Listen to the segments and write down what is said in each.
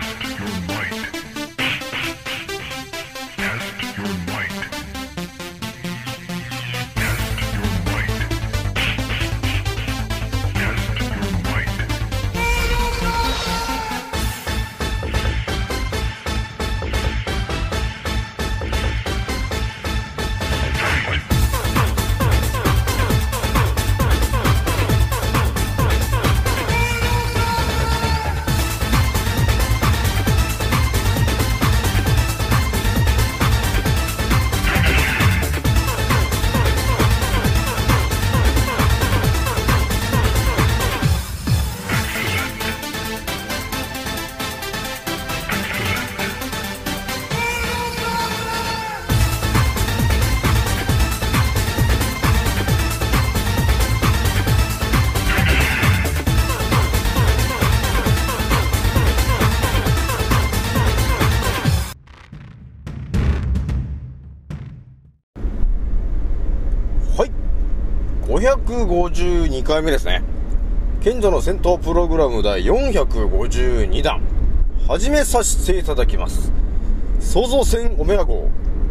Test your might. 552回目ですね。賢者の戦闘プログラム第452弾。始めさせていただきます。創造船オメガ号、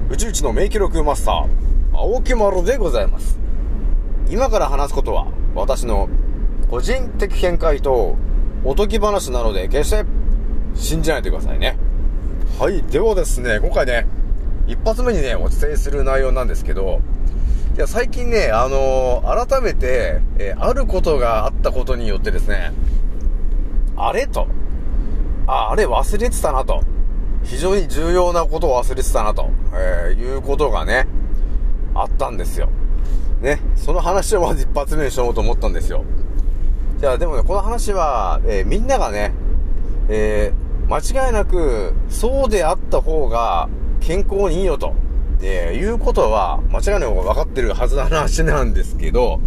宇宙一の名記録マスター、青木丸でございます。今から話すことは、私の個人的見解とおとぎ話なので、決して信じないでくださいね。はい。ではですね、今回ね、一発目にね、お伝えする内容なんですけど、いや、最近ね、あのー改めて、えーあることがあったことによってですね、あれと、あ、あれ忘れてたなと、非常に重要なことを忘れてたなと、えーいうことがね、あったんですよ。ね、その話をまず一発目にしようと思ったんですよ。じゃあでもね、この話は、えみんながね、え間違いなく、そうであった方が健康にいいよと、えーいうことは、間違いなく分かってるはずな話なんですけど、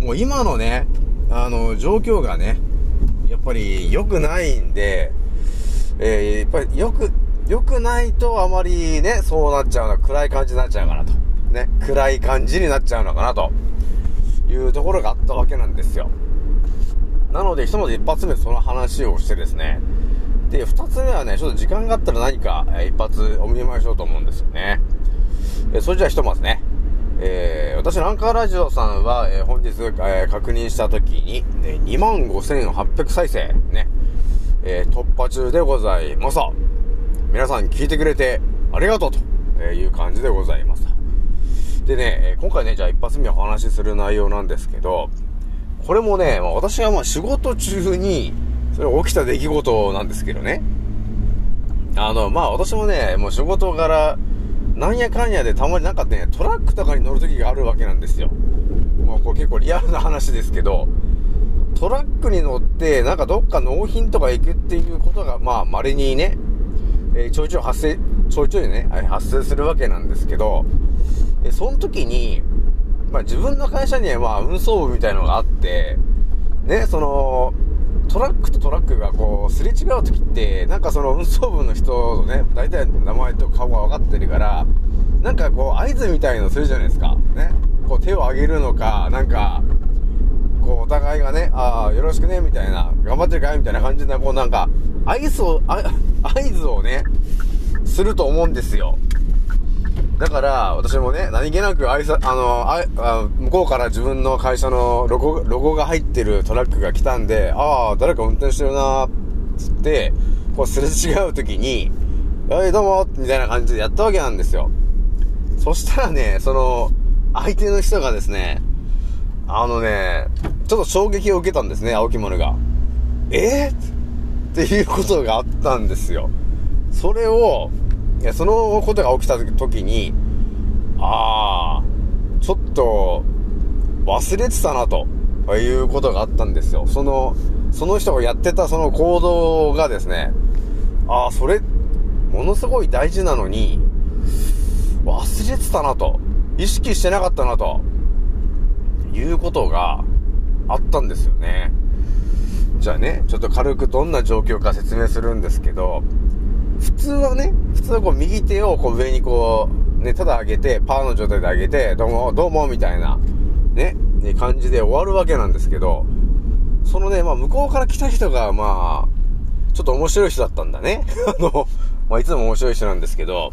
もう今のね、あの、状況がね、やっぱり良くないんで、えーやっぱり良く、良くないとあまりね、そうなっちゃうの暗い感じになっちゃうかなと。ね、暗い感じになっちゃうのかなというところがあったわけなんですよ。なので、ひとまず一発目その話をしてですね、で、二つ目はね、ちょっと時間があったら何か、え一発お見舞いしようと思うんですよね。えそれじゃあひとまずね、えー私のアンカーラジオさんは、えー本日、えー確認したときに、えー25,800再生、ね、え突破中でございます。皆さん聞いてくれてありがとうという感じでございます。でね、今回ね、じゃあ一発目お話しする内容なんですけど、これもね、私がまあ仕事中に、それ起きた出来事なんですけどね。あの、まあ私もね、もう仕事柄、なんやかんやでたまになんかね、トラックとかに乗る時があるわけなんですよ。もうこれ結構リアルな話ですけど、トラックに乗って、なんかどっか納品とか行くっていうことが、まあ稀にね、えーちょいちょい発生、ちょいちょいね、はい発生するわけなんですけど、えその時に、まあ自分の会社にはまあ運送部みたいのがあって、ね、その、トラックとトラックがこう、すれ違う時って、なんかその運送部の人とね、大体名前と顔が分かってるから、なんかこう、合図みたいのするじゃないですか。ね。こう手を挙げるのか、なんか、こう、お互いがね、ああ、よろしくね、みたいな、頑張ってるかい？みたいな感じで、こうなんか、合図を、合図をね、すると思うんですよ。だから、私もね、何気なく挨拶、あの、ああ向こうから自分の会社のロゴ、ロゴが入ってるトラックが来たんで、ああ、誰か運転してるなつって、こうすれ違う時に、はい、どうもみたいな感じでやったわけなんですよ。そしたらね、その、相手の人がですね、あのね、ちょっと衝撃を受けたんですね、青木丸が。えー、っていうことがあったんですよ。それを、いや、そのことが起きた時に、ああ、ちょっと、忘れてたな、ということがあったんですよ。その、その人がやってたその行動がですね、ああ、それ、ものすごい大事なのに、忘れてたなと、意識してなかったなと、いうことがあったんですよね。じゃあね、ちょっと軽くどんな状況か説明するんですけど、普通はね、普通はこう右手をこう上にこう、ね、ただ上げて、パーの状態で上げて、どうも、どうも、みたいな、ね、感じで終わるわけなんですけど、そのね、まあ向こうから来た人が、まあ、ちょっと面白い人だったんだね。あの、まあ、いつも面白い人なんですけど、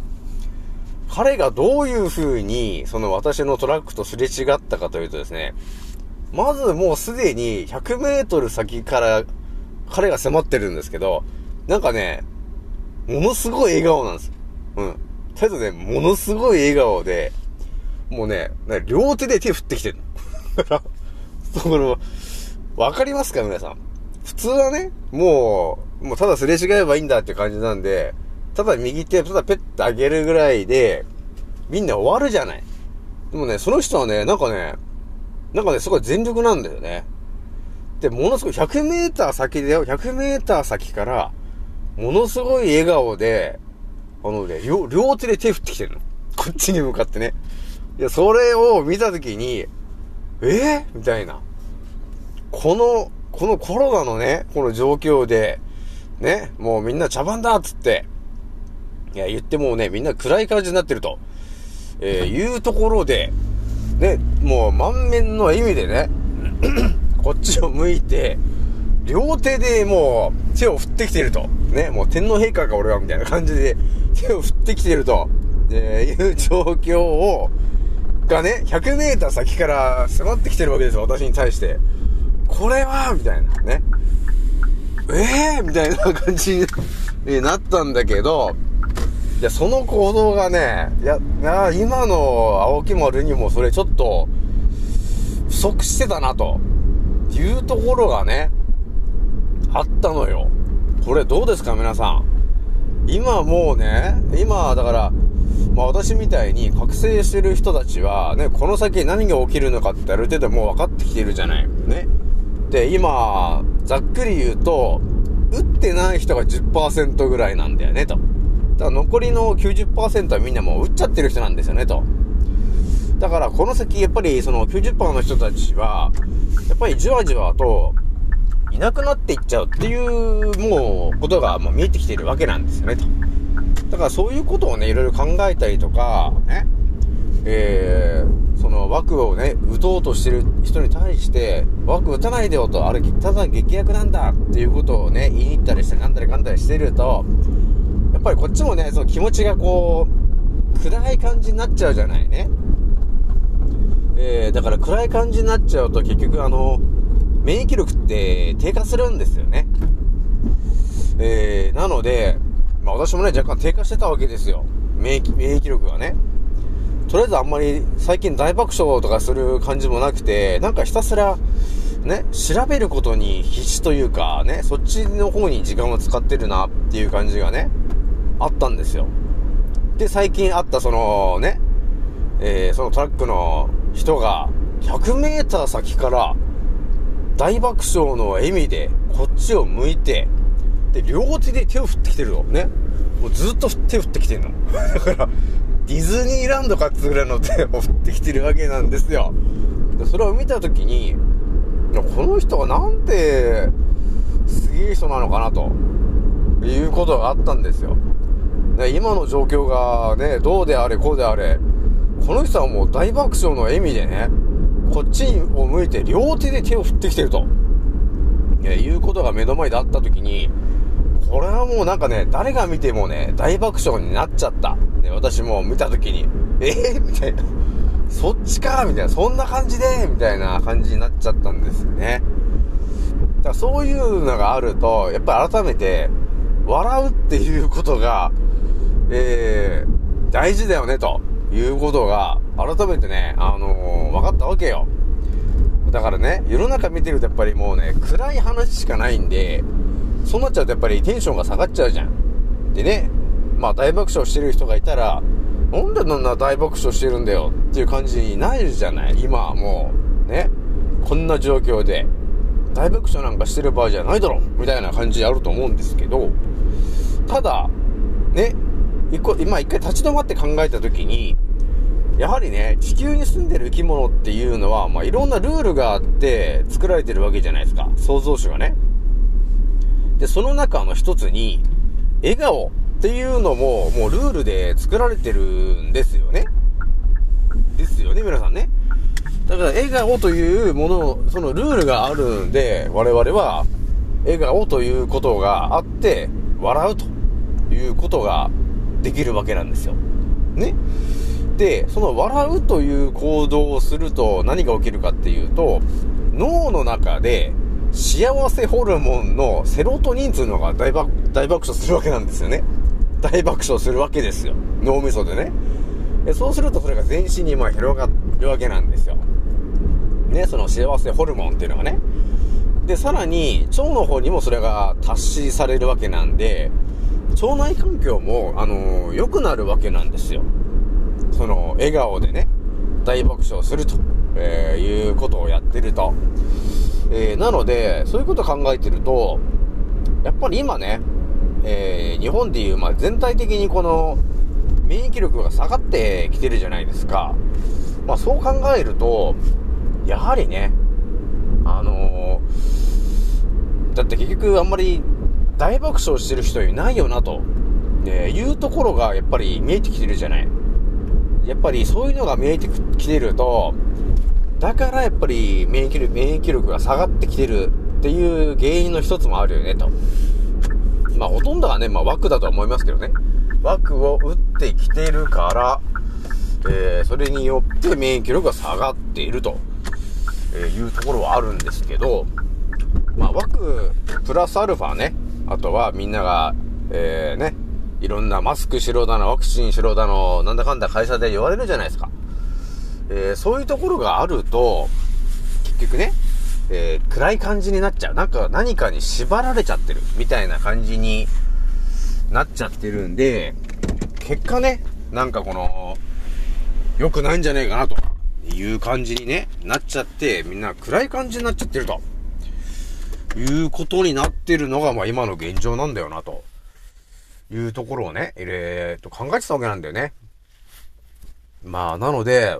彼がどういう風に、その私のトラックとすれ違ったかというとですね、まずもうすでに100メートル先から彼が迫ってるんですけど、なんかね、ものすごい笑顔なんです。うん。とりあえずね、ものすごい笑顔で、もうね、両手で手振ってきてるの。だから、その、わかりますか皆さん。普通はね、もう、もうただすれ違えばいいんだって感じなんで、ただ右手、ただペッて上げるぐらいで、みんな終わるじゃない。でもね、その人はね、なんかね、なんかね、すごい全力なんだよね。で、ものすごい、100メーター先だよ。100メーター先から、ものすごい笑顔で、あのね、両、両手で手振ってきてるの。こっちに向かってね。いや、それを見たときに、え？ー、みたいな。この、このコロナのね、この状況で、ね、もうみんな茶番だっつって、いや、言ってもうね、みんな暗い感じになってると、えー、いうところで、ね、もう満面の笑みでね、こっちを向いて、両手でもう手を振ってきてると。ね、もう天皇陛下が俺はみたいな感じで 手を振ってきてると、えー、いう状況を、がね、100メーター先から迫ってきてるわけですよ、私に対して。これはみたいなね。ええー、みたいな感じになったんだけど、いや、その行動がね、いや、今の青木丸にもそれちょっと、不足してたなと、いうところがね、あったのよ。これどうですか皆さん。今もうね、今だから、まあ私みたいに覚醒してる人たちはね、この先何が起きるのかってある程度もう分かってきてるじゃない。ね。で、今、ざっくり言うと、打ってない人が10%ぐらいなんだよね、と。だから残りの90%はみんなもう打っちゃってる人なんですよね、と。だからこの先、やっぱりその90%の人たちは、やっぱりじわじわと、いなくなっていっちゃうっていう、もう、ことがもう見えてきているわけなんですよね、と。だからそういうことをね、いろいろ考えたりとか、ね、えー、その枠をね、打とうとしてる人に対して、枠打たないでよと、あれ、ただ劇薬なんだっていうことをね、言いに行ったりして、なんだりかんだりしてると、やっぱりこっちもね、その気持ちがこう、暗い感じになっちゃうじゃないね。えー、だから暗い感じになっちゃうと結局あの、免疫力って低下するんですよね。えー、なので、まあ私もね、若干低下してたわけですよ。免疫、免疫力がね。とりあえずあんまり最近大爆笑とかする感じもなくて、なんかひたすら、ね、調べることに必死というか、ね、そっちの方に時間を使ってるなっていう感じがね、あったんですよ。で、最近あったそのね、えー、そのトラックの人が100メーター先から大爆笑の笑みでこっちを向いて、で、両手で手を振ってきてるの。ね。もうずっと手振ってきてるの。だから、ディズニーランドかっつうぐらいの手を 振ってきてるわけなんですよ。でそれを見たときに、この人はなんて、すげえ人なのかなと、いうことがあったんですよ。で今の状況がね、どうであれこうであれ、この人はもう大爆笑の笑みでね、こっちを向いて両手で手を振ってきてると、えいうことが目の前であった時に、これはもうなんかね、誰が見てもね、大爆笑になっちゃった。ね、私も見た時に、え？ー、みたいな。そっちかみたいな。そんな感じで？みたいな感じになっちゃったんですよね。だからそういうのがあると、やっぱり改めて、笑うっていうことが、えー、大事だよね、ということが、改めてね、あのー、分かったわけよ。だからね、世の中見てるとやっぱりもうね、暗い話しかないんで、そうなっちゃうとやっぱりテンションが下がっちゃうじゃん。でね、まあ大爆笑してる人がいたら、なんでそんな大爆笑してるんだよっていう感じになるじゃない？今はもう、ね、こんな状況で、大爆笑なんかしてる場合じゃないだろみたいな感じあると思うんですけど、ただ、ね、一個、今一回立ち止まって考えたときに、やはりね、地球に住んでる生き物っていうのは、まあ、いろんなルールがあって作られてるわけじゃないですか。創造主がね。で、その中の一つに、笑顔っていうのも、もうルールで作られてるんですよね。ですよね、皆さんね。だから、笑顔というもの、そのルールがあるんで、我々は、笑顔ということがあって、笑うということができるわけなんですよ。ね。で、その笑うという行動をすると何が起きるかっていうと、脳の中で幸せホルモンのセロトニンっていうのが大爆大爆笑するわけなんですよね。大爆笑するわけですよ。脳みそでね。でそうするとそれが全身にまあ広がるわけなんですよ。ね、その幸せホルモンっていうのがね。で、さらに、腸の方にもそれが達しされるわけなんで、腸内環境も、あの良くなるわけなんですよ。その、笑顔でね、大爆笑すると、えーいうことをやってると。えーなので、そういうことを考えてると、やっぱり今ね、えー日本でいう、まあ、全体的にこの、免疫力が下がってきてるじゃないですか。まあ、そう考えると、やはりね、あのだって結局あんまり大爆笑してる人いないよなと、えいうところがやっぱり見えてきてるじゃない。やっぱりそういうのが見えてきてると、だからやっぱり免疫力免疫力が下がってきてるっていう原因の一つもあるよねと。まあほとんどはね、まあ枠だとは思いますけどね。枠を打ってきてるから、えーそれによって免疫力が下がっていると、えいうところはあるんですけど、まあ枠プラスアルファね、あとはみんなが、えーね、いろんなマスクしろだの、ワクチンしろだの、なんだかんだ会社で言われるじゃないですか。えーそういうところがあると、結局ね、えー暗い感じになっちゃう。なんか何かに縛られちゃってる。みたいな感じになっちゃってるんで、結果ね、なんかこの、良くないんじゃねえかなという感じにね、なっちゃって、みんな暗い感じになっちゃってると。いうことになってるのが、まあ今の現状なんだよな、というところをね、えー、と考えてたわけなんだよね。まあ、なので、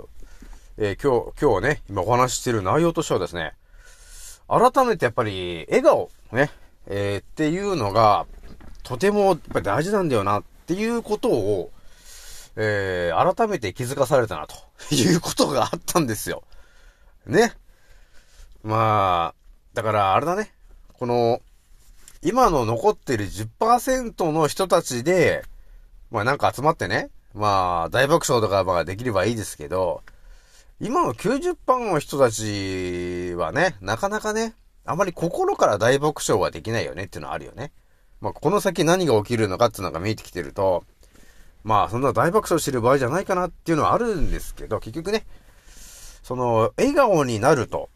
えー今日、今日ね、今お話ししてる内容としてはですね、改めてやっぱり、笑顔、ね、えーっていうのが、とてもやっぱり大事なんだよなっていうことを、えー改めて気づかされたなと いうことがあったんですよ。ね。まあ、だからあれだね。この、今の残ってる10%の人たちで、まあなんか集まってね、まあ大爆笑とかまあできればいいですけど、今の90%の人たちはね、なかなかね、あまり心から大爆笑はできないよねっていうのはあるよね。まあこの先何が起きるのかっていうのが見えてきてると、まあそんな大爆笑してる場合じゃないかなっていうのはあるんですけど、結局ね、その、笑顔になると、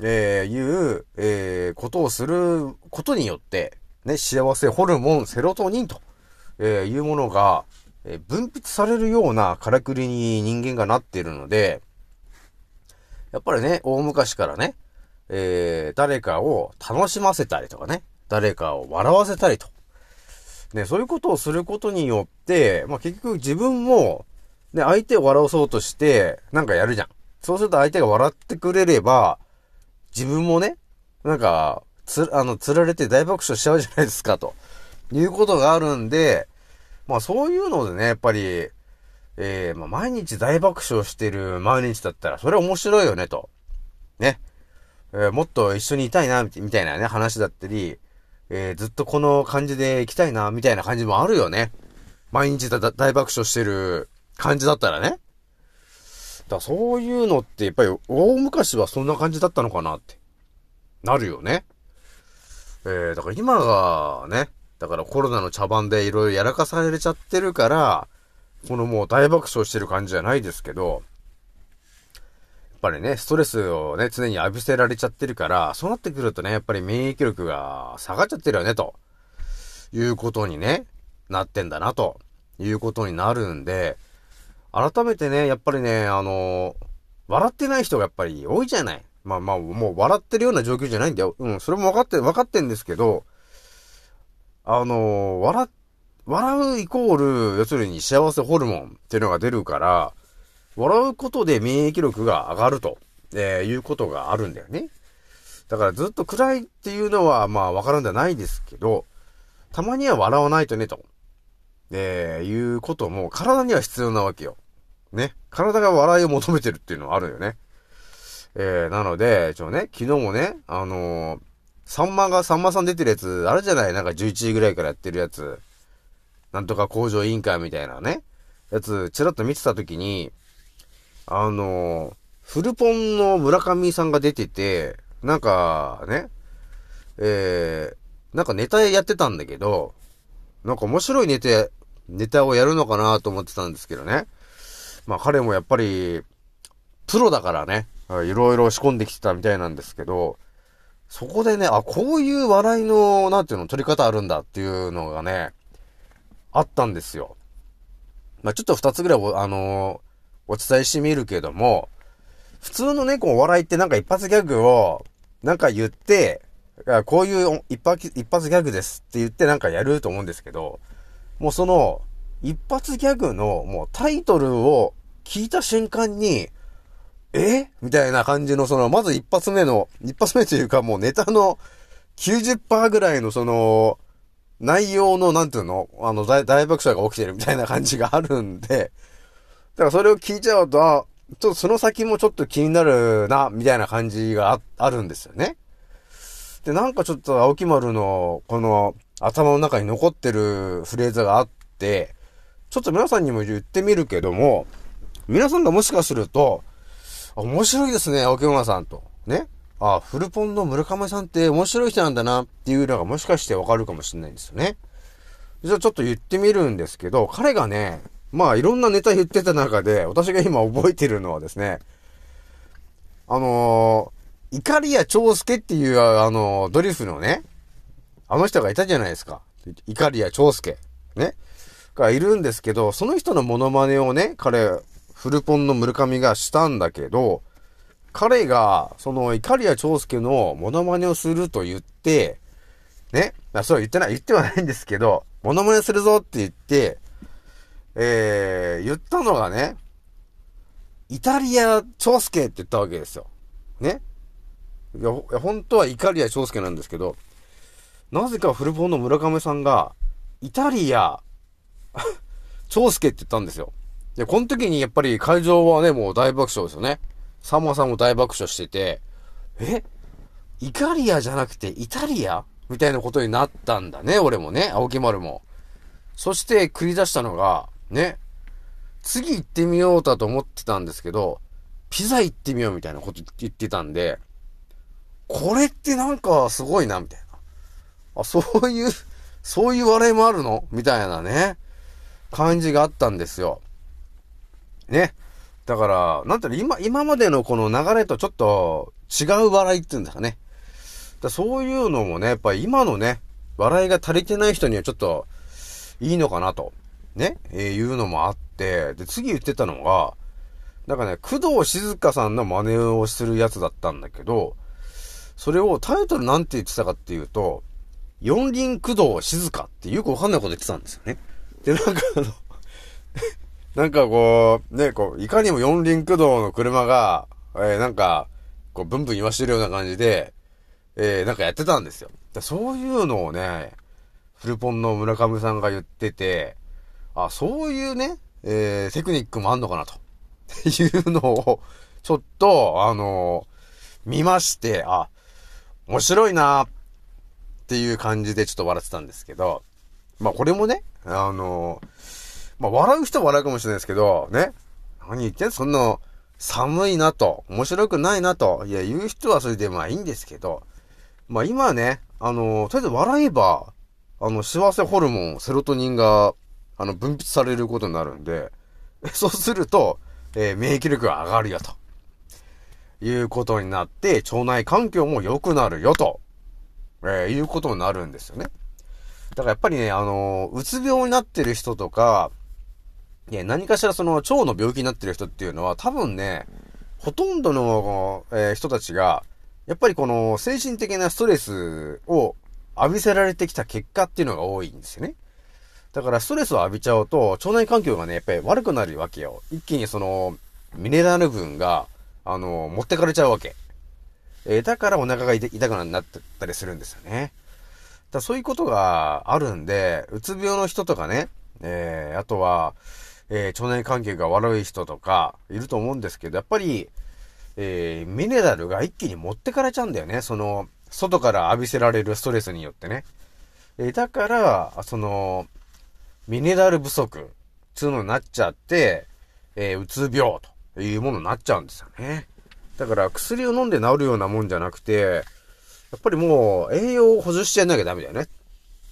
えーいう、えーことをすることによって、ね、幸せホルモン、セロトニンと、えーいうものが、えー分泌されるようなからくりに人間がなっているので、やっぱりね、大昔からね、えー誰かを楽しませたりとかね、誰かを笑わせたりと。ね、そういうことをすることによって、まあ、結局自分も、ね、相手を笑わそうとして、なんかやるじゃん。そうすると相手が笑ってくれれば、自分もね、なんか、つ、あの、釣られて大爆笑しちゃうじゃないですか、ということがあるんで、まあそういうのでね、やっぱり、えー、まあ毎日大爆笑してる毎日だったら、それ面白いよね、と。ね。えーもっと一緒にいたいな、みたいなね、話だったり、えーずっとこの感じで行きたいな、みたいな感じもあるよね。毎日大爆笑してる感じだったらね。だそういうのって、やっぱり大昔はそんな感じだったのかなって、なるよね。えー、だから今がね、だからコロナの茶番でいろいろやらかされちゃってるから、このもう大爆笑してる感じじゃないですけど、やっぱりね、ストレスをね、常に浴びせられちゃってるから、そうなってくるとね、やっぱり免疫力が下がっちゃってるよね、ということにね、なってんだな、ということになるんで、改めてね、やっぱりね、あの笑ってない人がやっぱり多いじゃない。まあまあ、もう笑ってるような状況じゃないんだよ。うん、それも分かって、分かってんですけど、あの笑、笑うイコール、要するに幸せホルモンっていうのが出るから、笑うことで免疫力が上がると、えーいうことがあるんだよね。だからずっと暗いっていうのは、まあ分からんではないですけど、たまには笑わないとね、と、えーいうことも体には必要なわけよ。ね。体が笑いを求めてるっていうのはあるよね。えー、なので、ちょね、昨日もね、あのーさんまが、さんまさん出てるやつ、あるじゃない？なんか11時ぐらいからやってるやつ。なんとか工場委員会みたいなね。やつ、ちらっと見てたときに、あの、フルポンの村上さんが出てて、なんか、ね、えー、なんかネタやってたんだけど、なんか面白いネタ、ネタをやるのかなと思ってたんですけどね。まあ彼もやっぱり、プロだからね、いろいろ仕込んできてたみたいなんですけど、そこでね、あ、こういう笑いの、なんていうの、取り方あるんだっていうのがね、あったんですよ。まあちょっと二つぐらい、あのー、お伝えしてみるけども、普通のね、こう、お笑いってなんか一発ギャグを、なんか言って、こういう一発、一発ギャグですって言ってなんかやると思うんですけど、もうその、一発ギャグのもうタイトルを聞いた瞬間に、え？みたいな感じのその、まず一発目の、一発目というかもうネタの90%ぐらいのその、内容の、なんていうの？あの大、大爆笑が起きてるみたいな感じがあるんで、だからそれを聞いちゃうと、あ、ちょっとその先もちょっと気になるな、みたいな感じがああるんですよね。で、なんかちょっと青木丸の、この、頭の中に残ってるフレーズがあって、ちょっと皆さんにも言ってみるけども、皆さんがもしかすると、面白いですね、青木村さんと。ね。あ、フルポンの村上さんって面白い人なんだなっていうのがもしかしてわかるかもしれないんですよね。じゃあちょっと言ってみるんですけど、彼がね、まあいろんなネタ言ってた中で、私が今覚えてるのはですね、あのー、イカリア長介っていう、あのー、ドリフのね、あの人がいたじゃないですか。イカリア長介。ね。がいるんですけど、その人のモノマネをね、彼、フルポンの村上がしたんだけど、彼が、その、イカリア長介のモノマネをすると言って、ね、あそう言ってない、言ってはないんですけど、モノマネするぞって言って、えー、言ったのがね、イタリア長介って言ったわけですよ。ね。いや、本当はイカリア長介なんですけど、なぜかフルポンの村上さんが、イタリア、長介って言ったんですよ。で、この時にやっぱり会場はね、もう大爆笑ですよね。サンマさんも大爆笑してて、え？イカリアじゃなくてイタリア？みたいなことになったんだね、俺もね、青木丸も。そして繰り出したのが、ね、次行ってみようだと思ってたんですけど、ピザ行ってみようみたいなこと言ってたんで、これってなんかすごいな、みたいな。あ、そういう、そういう笑いもあるの？みたいなね、感じがあったんですよ。ね。だから、なんていうの、今、今までのこの流れとちょっと違う笑いっていうんですかね。だそういうのもね、やっぱり今のね、笑いが足りてない人にはちょっといいのかなと、ね、えー、いうのもあって、で、次言ってたのが、なんかね、工藤静香さんの真似をするやつだったんだけど、それをタイトルなんて言ってたかっていうと、四輪工藤静香ってよくわかんないこと言ってたんですよね。で、なんかあの なんかこう、ね、こう、いかにも四輪駆動の車が、えー、なんか、こう、ブンブン言わしてるような感じで、えー、なんかやってたんですよ。そういうのをね、フルポンの村上さんが言ってて、あ、そういうね、えー、テクニックもあんのかなと。いうのを、ちょっと、あのー、見まして、あ、面白いなっていう感じでちょっと笑ってたんですけど、まあこれもね、あのまあ、笑う人は笑うかもしれないですけど、ね。何言ってんそんな、寒いなと、面白くないなと、いや、言う人はそれでまあいいんですけど、まあ今ね、あの、とりあえず笑えば、あの、幸せホルモン、セロトニンが、あの、分泌されることになるんで、そうすると、えー、免疫力が上がるよと。いうことになって、腸内環境も良くなるよと、えー、いうことになるんですよね。だからやっぱりね、あのうつ病になってる人とか、いや、何かしらその腸の病気になってる人っていうのは多分ね、ほとんどの、えー、人たちが、やっぱりこの精神的なストレスを浴びせられてきた結果っていうのが多いんですよね。だからストレスを浴びちゃうと、腸内環境がね、やっぱり悪くなるわけよ。一気にその、ミネラル分が、あの、持ってかれちゃうわけ。えー、だからお腹が痛くなったりするんですよね。だそういうことがあるんで、うつ病の人とかね、えー、あとは、えー、腸内関係が悪い人とか、いると思うんですけど、やっぱり、えー、ミネラルが一気に持ってかれちゃうんだよね。その、外から浴びせられるストレスによってね。えーだから、その、ミネラル不足、つうのになっちゃって、えーうつ病というものになっちゃうんですよね。だから、薬を飲んで治るようなもんじゃなくて、やっぱりもう、栄養を補充してやんなきゃダメだよね。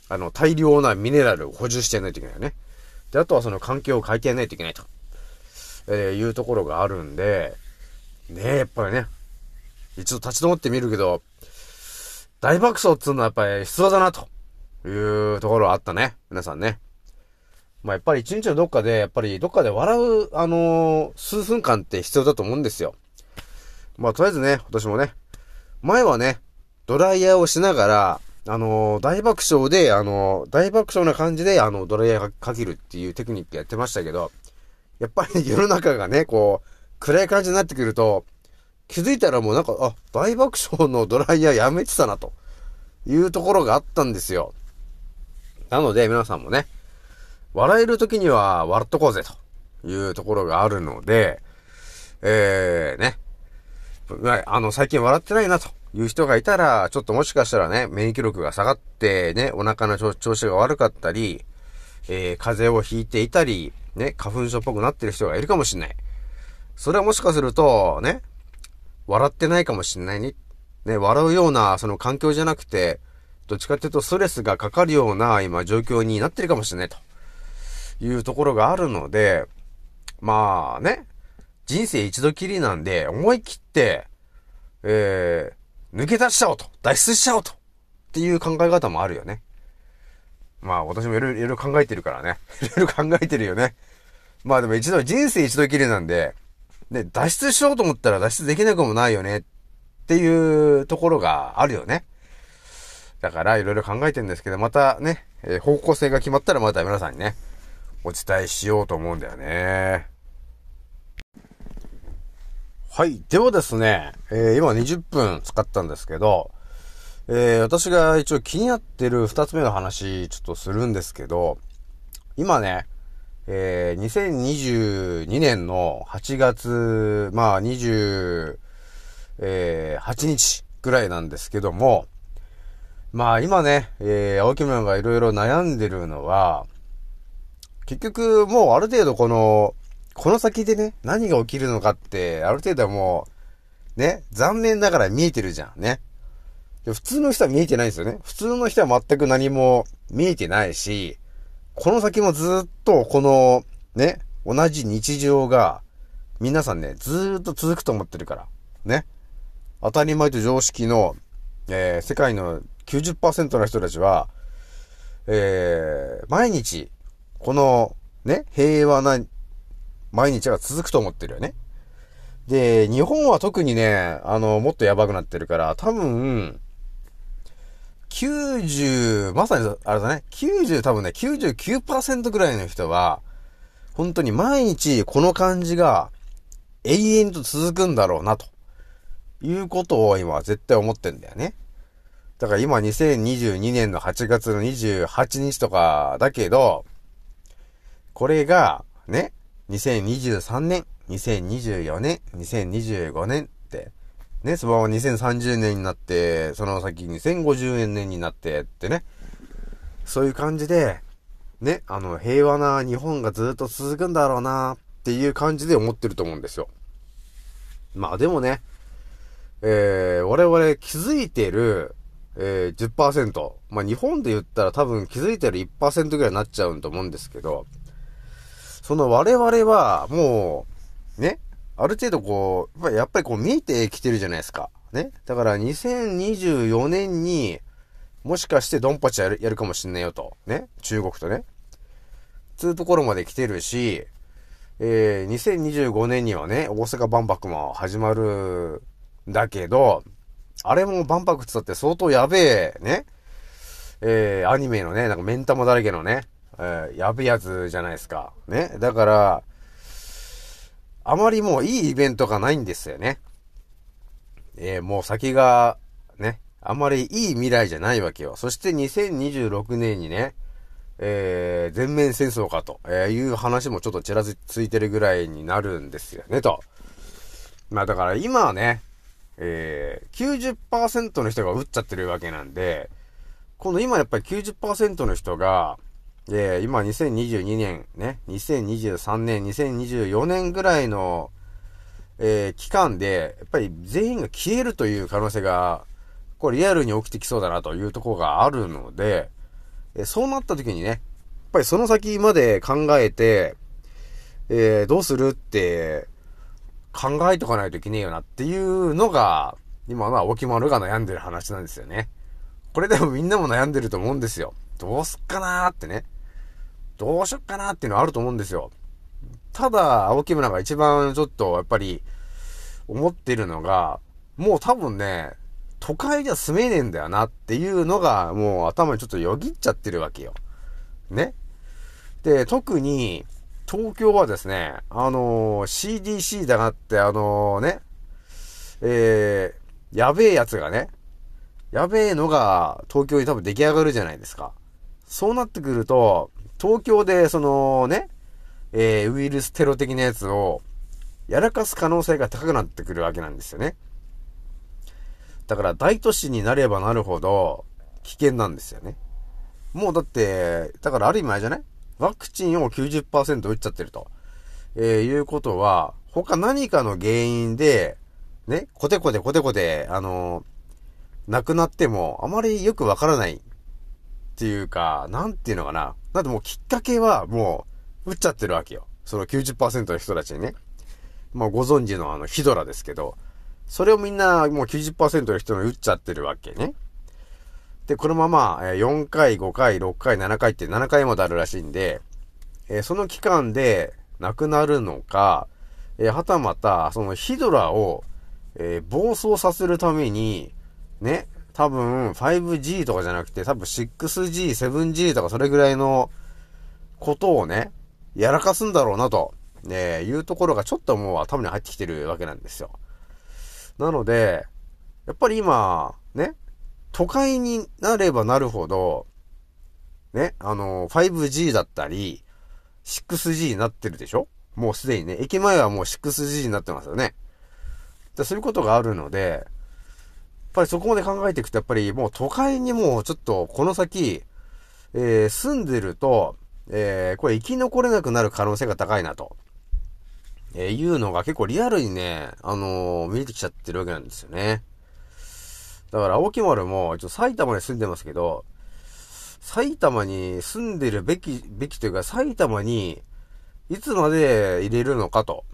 あの、大量なミネラルを補充してやんないといけないよね。で、あとはその環境を変えてやんないといけないと、えーいうところがあるんで、ねえ、やっぱりね、一度立ち止まってみるけど、大爆笑っつうのはやっぱり必要だな、というところはあったね。皆さんね。まあやっぱり一日のどっかで、やっぱりどっかで笑う、あのー数分間って必要だと思うんですよ。まあとりあえずね、私もね、前はね、ドライヤーをしながら、あの大爆笑で、あの大爆笑な感じで、あの、ドライヤーかけるっていうテクニックやってましたけど、やっぱり 世の中がね、こう、暗い感じになってくると、気づいたらもうなんか、あ、大爆笑のドライヤーやめてたな、というところがあったんですよ。なので、皆さんもね、笑える時には笑っとこうぜ、というところがあるので、えー、ね。あの、最近笑ってないな、という人がいたら、ちょっともしかしたらね、免疫力が下がって、ね、お腹の調子が悪かったり、えー、風邪をひいていたり、ね、花粉症っぽくなってる人がいるかもしれない。それはもしかすると、ね、笑ってないかもしれないね。ね、笑うような、その環境じゃなくて、どっちかっていうとストレスがかかるような今状況になってるかもしれないというところがあるので、まあね、人生一度きりなんで思い切って、えー、抜け出しちゃおうと、脱出しちゃおうとっていう考え方もあるよね。まあ私もいろいろ考えてるからね。いろいろ考えてるよね。まあでも一度、人生一度きりなんで、ね、脱出しようと思ったら脱出できなくもないよねっていうところがあるよね。だからいろいろ考えてるんですけど、またね、え方向性が決まったらまた皆さんにね、お伝えしようと思うんだよね。はい。ではですね、えー今20分使ったんですけど、えー私が一応気になってる二つ目の話、ちょっとするんですけど、今ね、えー2022年の8月、まあ28日ぐらいなんですけども、まあ今ね、えー青木村がいろいろ悩んでるのは、結局もうある程度この、この先でね、何が起きるのかって、ある程度はもう、ね、残念ながら見えてるじゃん、ね。普通の人は見えてないんですよね。普通の人は全く何も見えてないし、この先もずっとこの、ね、同じ日常が、皆さんね、ずっと続くと思ってるから。ね。当たり前と常識の、えー世界の90%の人たちは、えー毎日、この、ね、平和な毎日が続くと思ってるよね。で、日本は特にね、あの、もっとやばくなってるから、多分、90、まさに、あれだね、90多分ね、99%ぐらいの人は、本当に毎日この感じが永遠と続くんだろうな、ということを今は絶対思ってんだよね。だから今2022年の8月の28日とかだけど、これが、ね、2023年、2024年、2025年って、ね、そのまま2030年になって、その先2050年になってってね、そういう感じで、ね、あの、平和な日本がずっと続くんだろうなっていう感じで思ってると思うんですよ。まあでもね、えー、我々気づいてる、えー、10%。まあ日本で言ったら多分気づいてる1%ぐらいになっちゃうと思うんですけど、その我々はもう、ね、ある程度こう、やっぱりこう見えてきてるじゃないですか。ね。だから2024年に、もしかしてドンパチやるやるかもしんないよと。ね。中国とね。つうところまで来てるし、えー、2025年にはね、大阪万博も始まるんだけど、あれも万博って言ったって相当やべえ、ね。えー、アニメのね、なんか目ん玉だらけのね、えー、やべえやつじゃないですか。ね。だから、あまりもういいイベントがないんですよね。えー、もう先が、ね、あまりいい未来じゃないわけよ。そして2026年にね、えー、全面戦争かと、えいう話もちょっとちらついてるぐらいになるんですよね、と。まあだから今はね、えー、90%の人が打っちゃってるわけなんで、この今やっぱり90%の人が、えー、今2022年ね、2023年、2024年ぐらいの、えー、期間で、やっぱり全員が消えるという可能性が、これリアルに起きてきそうだなというところがあるので、えー、そうなった時にね、やっぱりその先まで考えて、えー、どうするって考えとかないといけねえよなっていうのが、今は沖丸が悩んでる話なんですよね。これでもみんなも悩んでると思うんですよ。どうすっかなーってね。どうしよっかなーっていうのはあると思うんですよ。ただ、青木村が一番ちょっと、やっぱり、思ってるのが、もう多分ね、都会じゃ住めねえんだよなっていうのが、もう頭にちょっとよぎっちゃってるわけよ。ね。で、特に、東京はですね、あのー、CDC だなって、あのー、ね、えー、やべえやつがね、やべえのが東京に多分出来上がるじゃないですか。そうなってくると、東京でそのね、えー、ウイルステロ的なやつをやらかす可能性が高くなってくるわけなんですよね。だから大都市になればなるほど危険なんですよね。もうだって、だからある意味あれじゃない？ワクチンを90%打っちゃってると。えー、いうことは、他何かの原因で、ね、コテコテコテコテ、あのー、亡くなっても、あまりよくわからないっていうか、なんていうのかな。なんでもうきっかけはもう、打っちゃってるわけよ。その90%の人たちにね。まあご存知のあのヒドラですけど、それをみんなもう90%の人に打っちゃってるわけね。で、このまま4回、5回、6回、7回って7回もあるらしいんで、えその期間で亡くなるのか、えはたまた、そのヒドラを、え暴走させるために、ね、多分 5G とかじゃなくて、多分 6G、7G とかそれぐらいのことをね、やらかすんだろうなと、ね、いうところがちょっともう頭に入ってきてるわけなんですよ。なので、やっぱり今、ね、都会になればなるほど、ね、あの、5G だったり、6G になってるでしょ？もうすでにね、駅前はもう 6G になってますよね。そういうことがあるので、ぱりそこまで考えていくと、やっぱりもう都会にもうちょっとこの先、えー、住んでると、えー、これ生き残れなくなる可能性が高いなと。えー、いうのが結構リアルにね、あのー、見えてきちゃってるわけなんですよね。だから、青木丸も、一応埼玉に住んでますけど、埼玉に住んでるべき、べきというか、埼玉に、いつまで入れるのかと、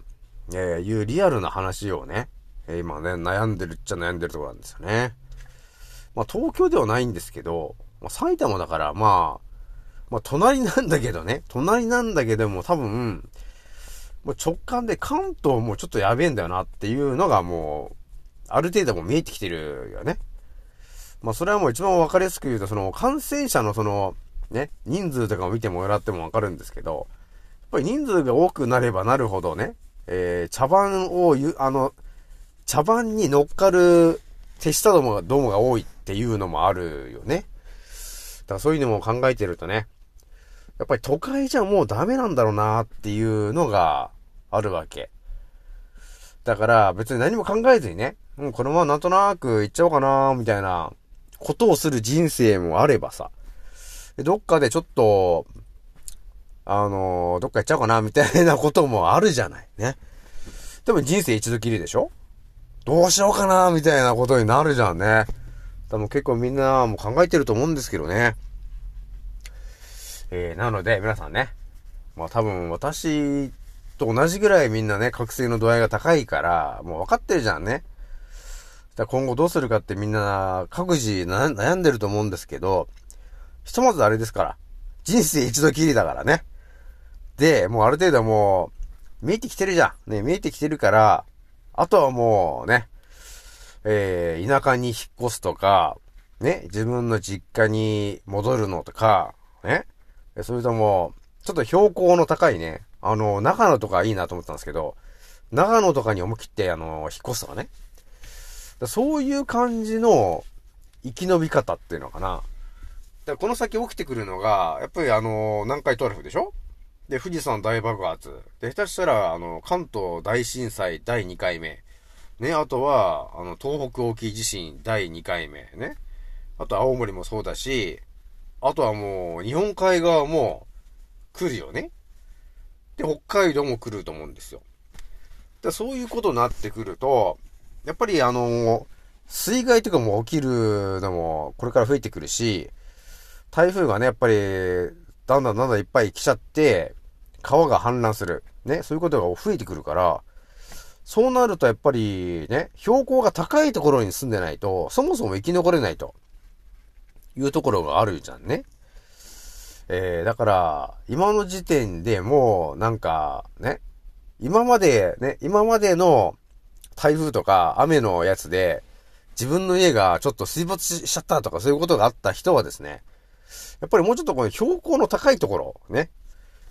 えいうリアルな話をね、え今ね、悩んでるっちゃ悩んでるところなんですよね。まあ、東京ではないんですけど、まあ、埼玉だから、まあ、まあ、隣なんだけどね、隣なんだけども多分、もう直感で関東もちょっとやべえんだよなっていうのがもう、ある程度も見えてきてるよね。まあ、それはもう一番わかりやすく言うと、その、感染者のその、ね、人数とかを見てもらってもわかるんですけど、やっぱり人数が多くなればなるほどね、えー、茶番を言う、あの、茶番に乗っかる手下どもが、どもが多いっていうのもあるよね。だからそういうのも考えてるとね、やっぱり都会じゃもうダメなんだろうなっていうのがあるわけ。だから別に何も考えずにね、もうこのままなんとなく行っちゃおうかなみたいなことをする人生もあればさ、どっかでちょっと、あのー、どっか行っちゃおうかなみたいなこともあるじゃないね。でも人生一度きりでしょ？どうしようかな、みたいなことになるじゃんね。多分結構みんなも考えてると思うんですけどね。えー、なので、皆さんね、まあ多分私と同じぐらいみんなね、覚醒の度合いが高いから、もう分かってるじゃんね。だ今後どうするかってみんな各自悩んでると思うんですけど、ひとまずあれですから。人生一度きりだからね。で、もうある程度もう、見えてきてるじゃん。ね、見えてきてるから、あとはもうね、えー、田舎に引っ越すとか、ね、自分の実家に戻るのとか、ね、それとも、ちょっと標高の高いね、あの、長野とかいいなと思ったんですけど、長野とかに思い切って、あの、引っ越すとかね。そういう感じの生き延び方っていうのかな。だからこの先起きてくるのが、やっぱりあの、南海トラフでしょ？で、富士山大爆発。で、下手したら、あの、関東大震災第2回目。ね、あとは、あの、東北沖地震第2回目ね。あと青森もそうだし、あとはもう、日本海側も来るよね。で、北海道も来ると思うんですよ。でそういうことになってくると、やっぱりあの、水害とかも起きるのもこれから増えてくるし、台風がね、やっぱり、だんだんだんだんいっぱい来ちゃって、川が氾濫する。ね、そういうことが増えてくるから、そうなるとやっぱりね、標高が高いところに住んでないと、そもそも生き残れないと。いうところがあるじゃんね。えー、だから、今の時点でもう、なんか、ね、今まで、ね、今までの台風とか雨のやつで、自分の家がちょっと水没しちゃったとかそういうことがあった人はですね、やっぱりもうちょっとこの標高の高いところ、ね、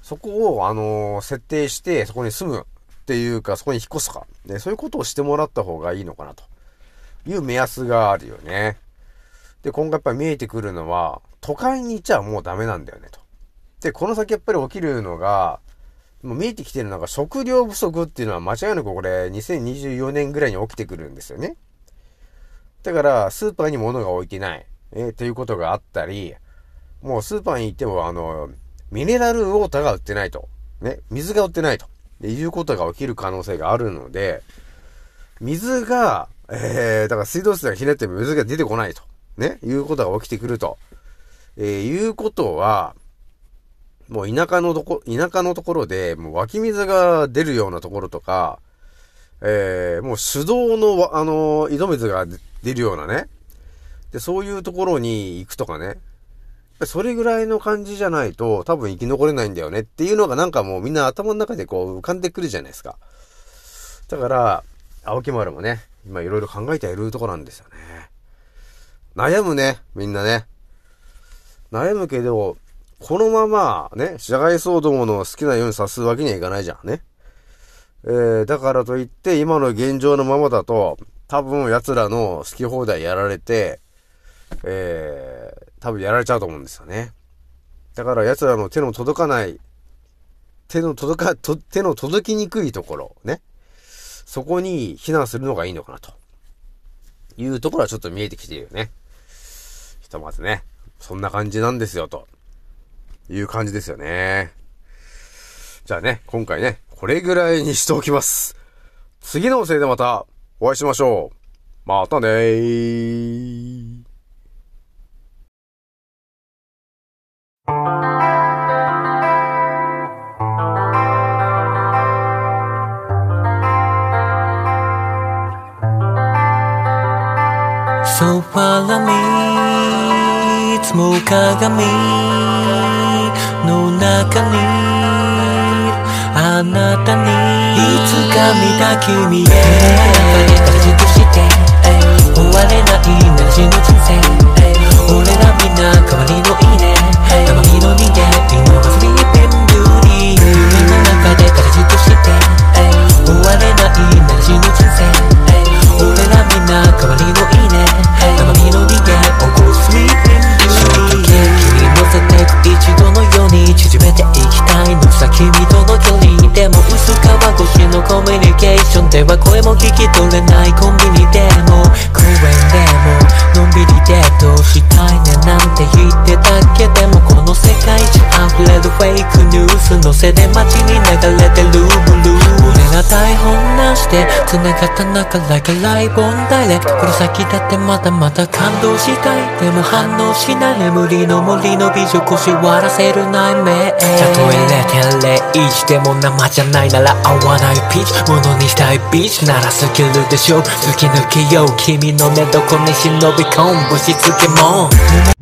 そこを、あのー設定して、そこに住むっていうか、そこに引っ越すか、ね、そういうことをしてもらった方がいいのかなという目安があるよね。で、今後やっぱり見えてくるのは、都会にいちゃもうダメなんだよねと。で、この先やっぱり起きるのが、もう見えてきてるのが食料不足っていうのは間違いなくこれ2024年ぐらいに起きてくるんですよね。だから、スーパーに物が置いてない、えーということがあったり、もうスーパーに行ってもあの、ミネラルウォーターが売ってないと。ね、水が売ってないと。でいうことが起きる可能性があるので、水が、えー、だから水道水がひねっても水が出てこないと。ね、いうことが起きてくると。えー、いうことは、もう田舎のとこ、田舎のところで、もう湧き水が出るようなところとか、えー、もう手動の、あの井戸水が出るようなね。で、そういうところに行くとかね。それぐらいの感じじゃないと多分生き残れないんだよねっていうのがなんかもうみんな頭の中でこう浮かんでくるじゃないですか。だから、青木丸もね、今いろいろ考えているところなんですよね。悩むね、みんなね。悩むけど、このままね、社外騒動の好きなようにさすわけにはいかないじゃんね。えー、だからといって今の現状のままだと、多分奴らの好き放題やられて、えー、多分やられちゃうと思うんですよね。だから奴らの手の届かない、手の届か、と手の届きにくいところ、ね。そこに避難するのがいいのかなと。いうところはちょっと見えてきているよね。ひとまずね、そんな感じなんですよ、という感じですよね。じゃあね、今回ね、これぐらいにしておきます。次のせいでまたお会いしましょう。またねー。So follow me いつも鏡の中にあなたにいつか見た君へ。中で形として終われないならしの人生。俺らみんな代わりのいいしで繋がった中 like a live on direct この先だってまだまだ感動したい。でも反応しない。眠りの森の美女腰割らせる内面たとえ0.01でも生じゃないなら合わないピーチ。ものにしたいビーチ。ならスキルでしょ。突き抜けよう。君の寝床に忍び込む。ぶしつけもん。